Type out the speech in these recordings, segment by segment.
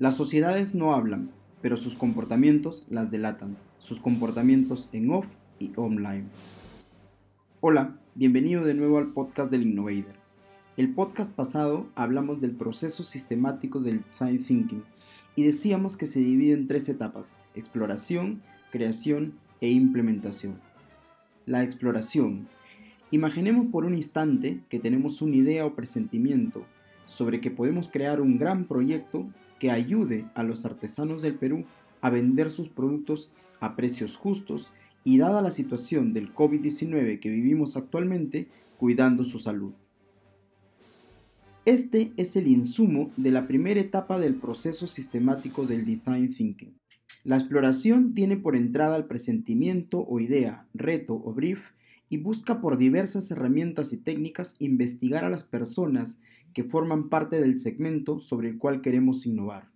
Las sociedades no hablan, pero sus comportamientos las delatan, sus comportamientos en off y online. Hola, bienvenido de nuevo al podcast del Innovator. El podcast pasado hablamos del proceso sistemático del design thinking y decíamos que se divide en tres etapas, exploración, creación e implementación. La exploración. Imaginemos por un instante que tenemos una idea o presentimiento sobre que podemos crear un gran proyecto que ayude a los artesanos del Perú a vender sus productos a precios justos y dada la situación del COVID-19 que vivimos actualmente, cuidando su salud. Este es el insumo de la primera etapa del proceso sistemático del design thinking. La exploración tiene por entrada el presentimiento o idea, reto o brief y busca por diversas herramientas y técnicas investigar a las personas que forman parte del segmento sobre el cual queremos innovar.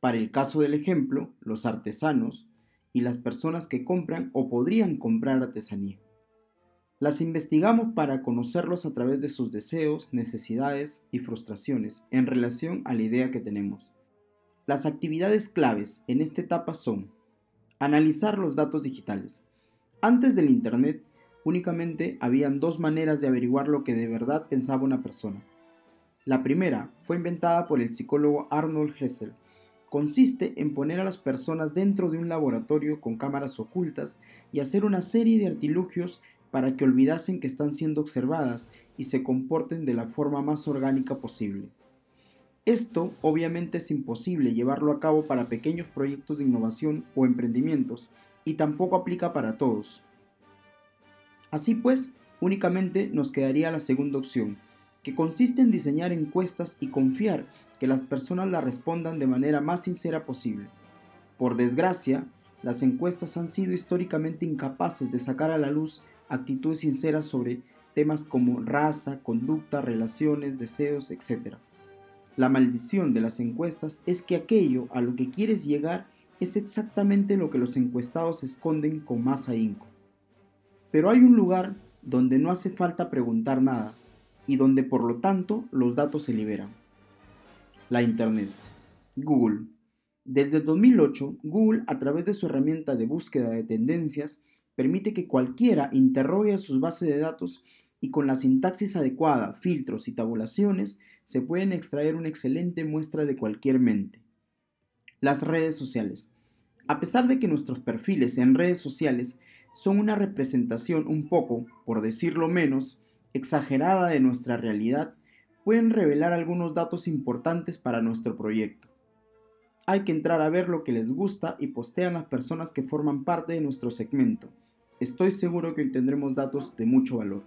Para el caso del ejemplo, los artesanos y las personas que compran o podrían comprar artesanía. Las investigamos para conocerlos a través de sus deseos, necesidades y frustraciones en relación a la idea que tenemos. Las actividades claves en esta etapa son analizar los datos digitales. Antes del Internet, únicamente habían dos maneras de averiguar lo que de verdad pensaba una persona. La primera fue inventada por el psicólogo Arnold Hessel. Consiste en poner a las personas dentro de un laboratorio con cámaras ocultas y hacer una serie de artilugios para que olvidasen que están siendo observadas y se comporten de la forma más orgánica posible. Esto obviamente es imposible llevarlo a cabo para pequeños proyectos de innovación o emprendimientos y tampoco aplica para todos. Así pues, únicamente nos quedaría la segunda opción, que consiste en diseñar encuestas y confiar que las personas la respondan de manera más sincera posible. Por desgracia, las encuestas han sido históricamente incapaces de sacar a la luz actitudes sinceras sobre temas como raza, conducta, relaciones, deseos, etc. La maldición de las encuestas es que aquello a lo que quieres llegar es exactamente lo que los encuestados esconden con más ahínco. Pero hay un lugar donde no hace falta preguntar nada y donde por lo tanto los datos se liberan. La Internet. Google. Desde 2008, Google, a través de su herramienta de búsqueda de tendencias, permite que cualquiera interrogue sus bases de datos y con la sintaxis adecuada, filtros y tabulaciones se pueden extraer una excelente muestra de cualquier mente. Las redes sociales. A pesar de que nuestros perfiles en redes sociales son una representación un poco, por decirlo menos, exagerada de nuestra realidad, pueden revelar algunos datos importantes para nuestro proyecto. Hay que entrar a ver lo que les gusta y postean las personas que forman parte de nuestro segmento. Estoy seguro que obtendremos datos de mucho valor.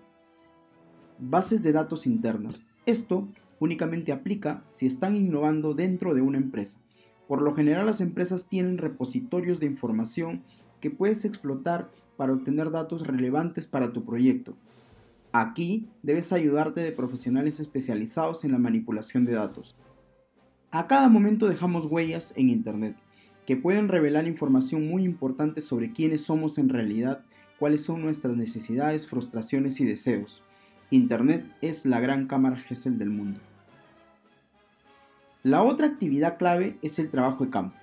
Bases de datos internas. Esto únicamente aplica si están innovando dentro de una empresa. Por lo general las empresas tienen repositorios de información que puedes explotar para obtener datos relevantes para tu proyecto. Aquí debes ayudarte de profesionales especializados en la manipulación de datos. A cada momento dejamos huellas en Internet que pueden revelar información muy importante sobre quiénes somos en realidad, cuáles son nuestras necesidades, frustraciones y deseos. Internet es la gran cámara Gesell del mundo. La otra actividad clave es el trabajo de campo.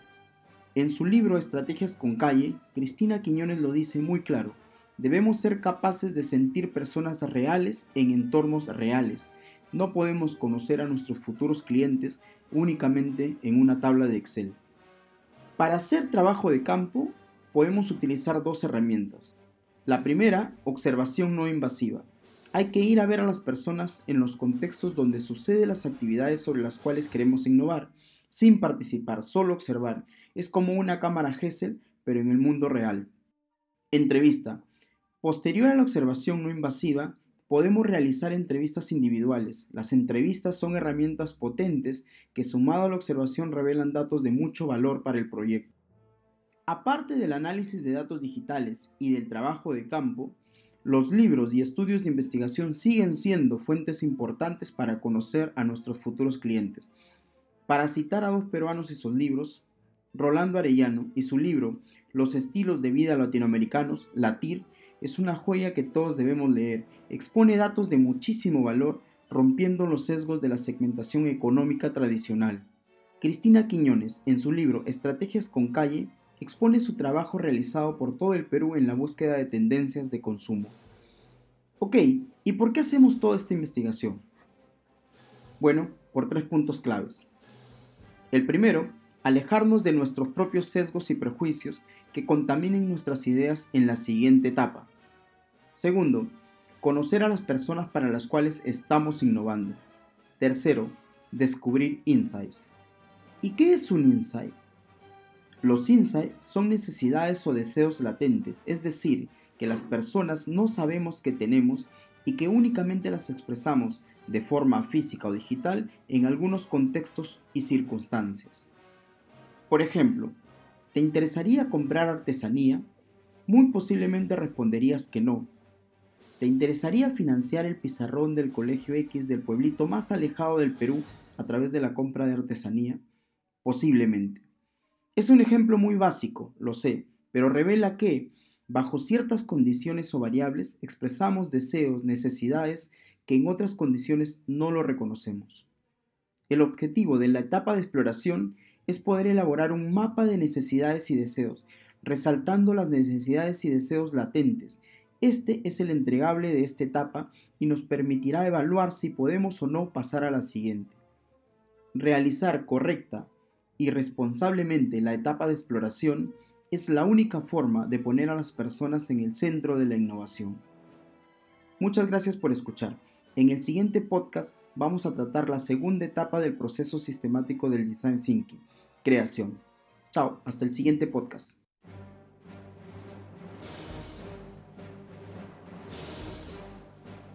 En su libro Estrategias con Calle, Cristina Quiñones lo dice muy claro. Debemos ser capaces de sentir personas reales en entornos reales. No podemos conocer a nuestros futuros clientes únicamente en una tabla de Excel. Para hacer trabajo de campo, podemos utilizar dos herramientas. La primera, observación no invasiva. Hay que ir a ver a las personas en los contextos donde suceden las actividades sobre las cuales queremos innovar, sin participar, solo observar. Es como una cámara Gesell, pero en el mundo real. Entrevista. Posterior a la observación no invasiva, podemos realizar entrevistas individuales. Las entrevistas son herramientas potentes que sumado a la observación revelan datos de mucho valor para el proyecto. Aparte del análisis de datos digitales y del trabajo de campo, los libros y estudios de investigación siguen siendo fuentes importantes para conocer a nuestros futuros clientes. Para citar a dos peruanos y sus libros, Rolando Arellano y su libro Los estilos de vida latinoamericanos, Latir, es una joya que todos debemos leer. Expone datos de muchísimo valor, rompiendo los sesgos de la segmentación económica tradicional. Cristina Quiñones, en su libro Estrategias con Calle, expone su trabajo realizado por todo el Perú en la búsqueda de tendencias de consumo. Ok, ¿y por qué hacemos toda esta investigación? Bueno, por tres puntos claves. El primero, alejarnos de nuestros propios sesgos y prejuicios que contaminen nuestras ideas en la siguiente etapa. Segundo, conocer a las personas para las cuales estamos innovando. Tercero, descubrir insights. ¿Y qué es un insight? Los insights son necesidades o deseos latentes, es decir, que las personas no sabemos que tenemos y que únicamente las expresamos de forma física o digital en algunos contextos y circunstancias. Por ejemplo, ¿te interesaría comprar artesanía? Muy posiblemente responderías que no. ¿Te interesaría financiar el pizarrón del Colegio X del pueblito más alejado del Perú a través de la compra de artesanía? Posiblemente. Es un ejemplo muy básico, lo sé, pero revela que, bajo ciertas condiciones o variables, expresamos deseos, necesidades que en otras condiciones no lo reconocemos. El objetivo de la etapa de exploración es poder elaborar un mapa de necesidades y deseos, resaltando las necesidades y deseos latentes. Este es el entregable de esta etapa y nos permitirá evaluar si podemos o no pasar a la siguiente. Realizar correcta y responsablemente la etapa de exploración es la única forma de poner a las personas en el centro de la innovación. Muchas gracias por escuchar. En el siguiente podcast vamos a tratar la segunda etapa del proceso sistemático del Design Thinking, creación. Chao, hasta el siguiente podcast.